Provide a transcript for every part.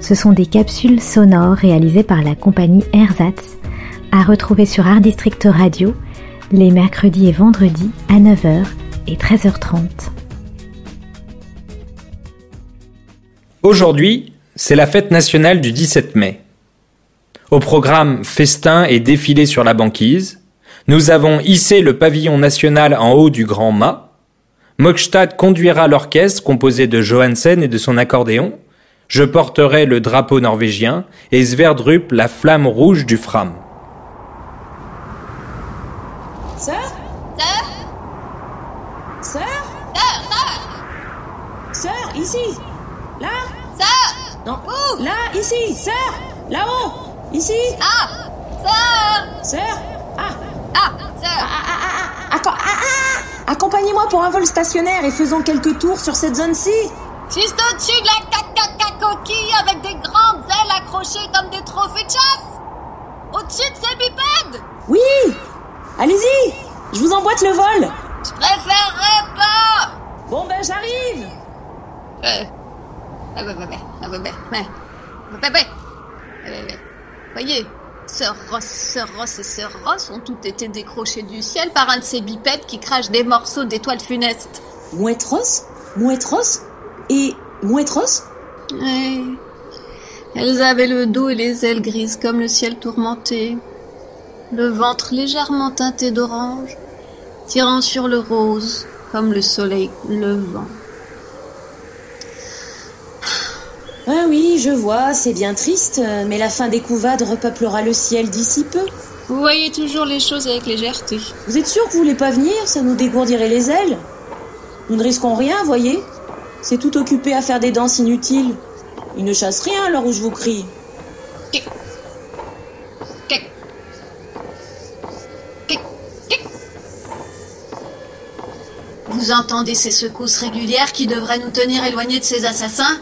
ce sont des capsules sonores réalisées par la compagnie Ersatz, à retrouver sur Art District Radio les mercredis et vendredis à 9h et 13h30. Aujourd'hui, c'est la fête nationale du 17 mai. Au programme festin et défilé sur la banquise, nous avons hissé le pavillon national en haut du Grand Mât. Mokstad conduira l'orchestre composé de Johansen et de son accordéon. Je porterai le drapeau norvégien et Sverdrup la flamme rouge du Fram. Sœur Sœur Sœur Sœur Sœur Sœur, ici. Là? Sœur Non. Où? Là, ici. Sœur Là-haut. Ici. Ah! Sœur Sœur Ah. Ah Sœur Ah, ah, ah, ah, acco- ah, ah Accompagnez-moi pour un vol stationnaire et faisons quelques tours sur cette zone-ci. Juste au-dessus de la avec des grandes ailes accrochées comme des trophées de chasse. Au-dessus de ces bipèdes. Oui. Allez-y. Je vous emboîte le vol. Je préférerais pas. Bon ben j'arrive. Voyez, Sœur Ross, Sœur Ross et Sœur Ross ont toutes été décrochées du ciel par un de ces bipèdes qui crache des morceaux d'étoiles funestes. Mouette Ross Mouette Ross Et. Elles avaient le dos et les ailes grises comme le ciel tourmenté, le ventre légèrement teinté d'orange, tirant sur le rose comme le soleil levant. Ah oui, je vois, c'est bien triste, mais la fin des couvades repeuplera le ciel d'ici peu. Vous voyez toujours les choses avec légèreté. Vous êtes sûr que vous voulez pas venir Ça nous dégourdirait les ailes. Nous ne risquons rien, voyez C'est tout occupé à faire des danses inutiles. Ils ne chassent rien à l'heure où je vous crie. Vous entendez ces secousses régulières qui devraient nous tenir éloignés de ces assassins?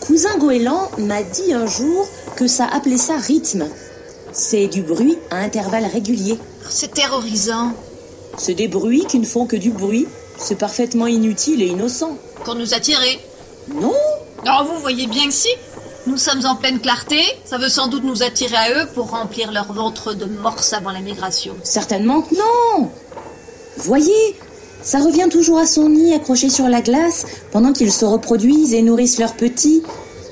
Cousin Goéland m'a dit un jour que ça appelait ça rythme. C'est du bruit à intervalles réguliers. C'est terrorisant. C'est des bruits qui ne font que du bruit. C'est parfaitement inutile et innocent. Pour nous attirer. Non Alors vous voyez bien que si. Nous sommes en pleine clarté. Ça veut sans doute nous attirer à eux pour remplir leur ventre de morse avant la migration. Certainement que non Voyez, ça revient toujours à son nid accroché sur la glace pendant qu'ils se reproduisent et nourrissent leurs petits,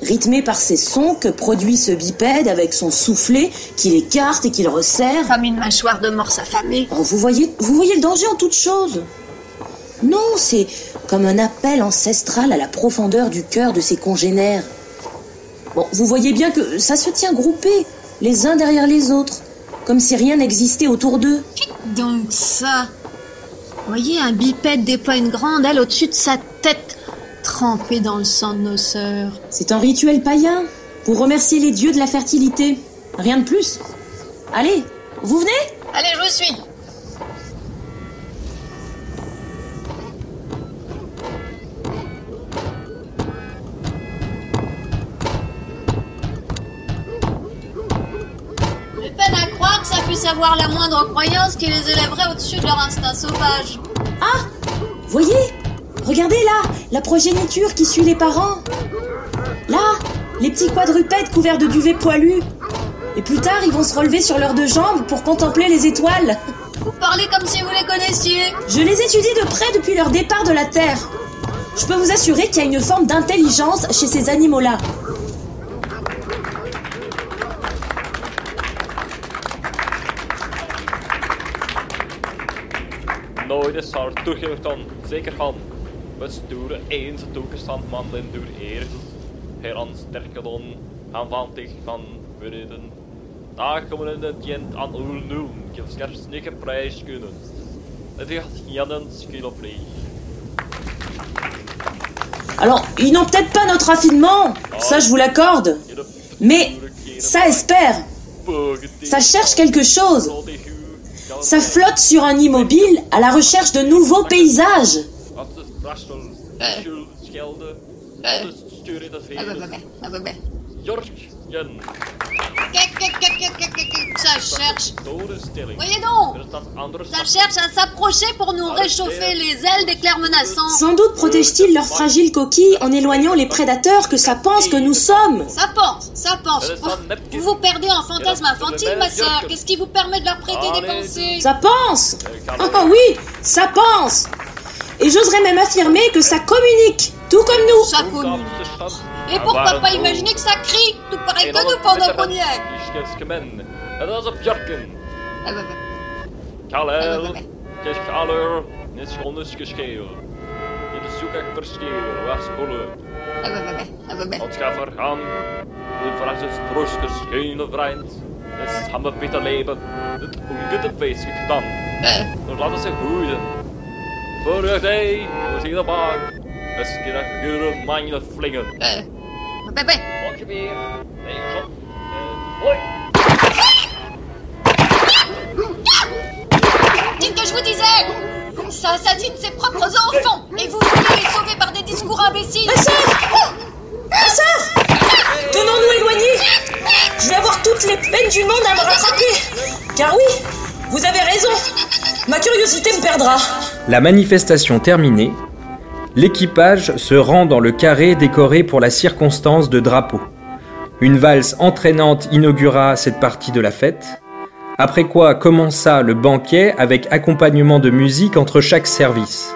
rythmé par ces sons que produit ce bipède avec son soufflet qu'il écarte et qu'il resserre. Comme une mâchoire de morse affamée. Oh, vous voyez, vous voyez le danger en toute chose Non, c'est comme un appel ancestral à la profondeur du cœur de ses congénères. Bon, vous voyez bien que ça se tient groupé, les uns derrière les autres, comme si rien n'existait autour d'eux. Donc ça? Voyez, un bipède déploie une grande aile au-dessus de sa tête, trempée dans le sang de nos sœurs. C'est un rituel païen pour remercier les dieux de la fertilité. Rien de plus. Allez, vous venez? Allez, je vous suis. Avoir la moindre croyance qui les élèverait au-dessus de leur instinct sauvage. Ah Voyez Regardez là, la progéniture qui suit les parents. Là, les petits quadrupèdes couverts de duvet poilu. Et plus tard, ils vont se relever sur leurs deux jambes pour contempler les étoiles. Vous parlez comme si vous les connaissiez. Je les étudie de près depuis leur départ de la Terre. Je peux vous assurer qu'il y a une forme d'intelligence chez ces animaux-là. Nooit zal toegeeft dan zeker gaan. We sturen eens toegestand mandelen door eerst. Her aan sterke don, aan van tegen van worden. Daar komen in het jent aan uw noem, je scherps niet prijs kunnen. Het gaat jannen skiloplee. Alors, ils n'ont peut-être pas notre raffinement, ça je vous l'accorde. Mais ça espère. Ça cherche quelque chose. Ça flotte sur un immobile à la recherche de nouveaux paysages. Ça cherche. Voyez donc Ça cherche à s'approcher pour nous réchauffer les ailes d'éclairs menaçants. Sans doute protège-t-il leurs fragiles coquilles en éloignant les prédateurs que ça pense que nous sommes. Ça pense, ça pense. Oh, vous vous perdez en fantasme infantile, ma sœur. Qu'est-ce qui vous permet de leur prêter des pensées? Ça pense Oh oui, ça pense Et j'oserais même affirmer que ça communique, tout comme nous. Ça communique. Et pourquoi pas imaginer que ça crie, tout pareil que nous pendant qu'on y est dat is op. Ah. Kalel, schondes gescheel. In de zoek ik verschil, was. Ah. Ah, bah. Ons gaat vergaan, de Franses troosters geen vriend. Het is hammer beter leven, het ongute feest gedaan. Dan laten ze groeien. Voor de day, we zien de baan. Het is gure mijn flingen. Hoi! Dites que je vous disais? Ça assassine ses propres enfants Et vous voulez les sauver par des discours imbéciles Ma sœur Ma sœur Tenons-nous éloignés Je vais avoir toutes les peines du monde à me rattraper. Car oui, vous avez raison. Ma curiosité me perdra. La manifestation terminée, l'équipage se rend dans le carré décoré pour la circonstance de drapeau. Une valse entraînante inaugura cette partie de la fête, après quoi commença le banquet avec accompagnement de musique entre chaque service.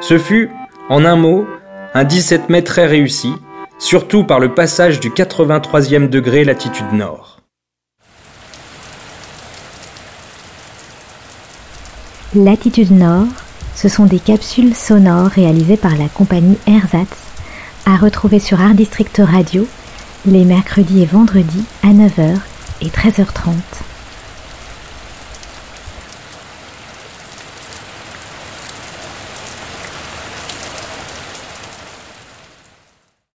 Ce fut, en un mot, un 17 mai très réussi, surtout par le passage du 83e degré latitude nord. Latitude Nord, ce sont des capsules sonores réalisées par la compagnie Ersatz, à retrouver sur Art District Radio les mercredis et vendredis à 9h et 13h30.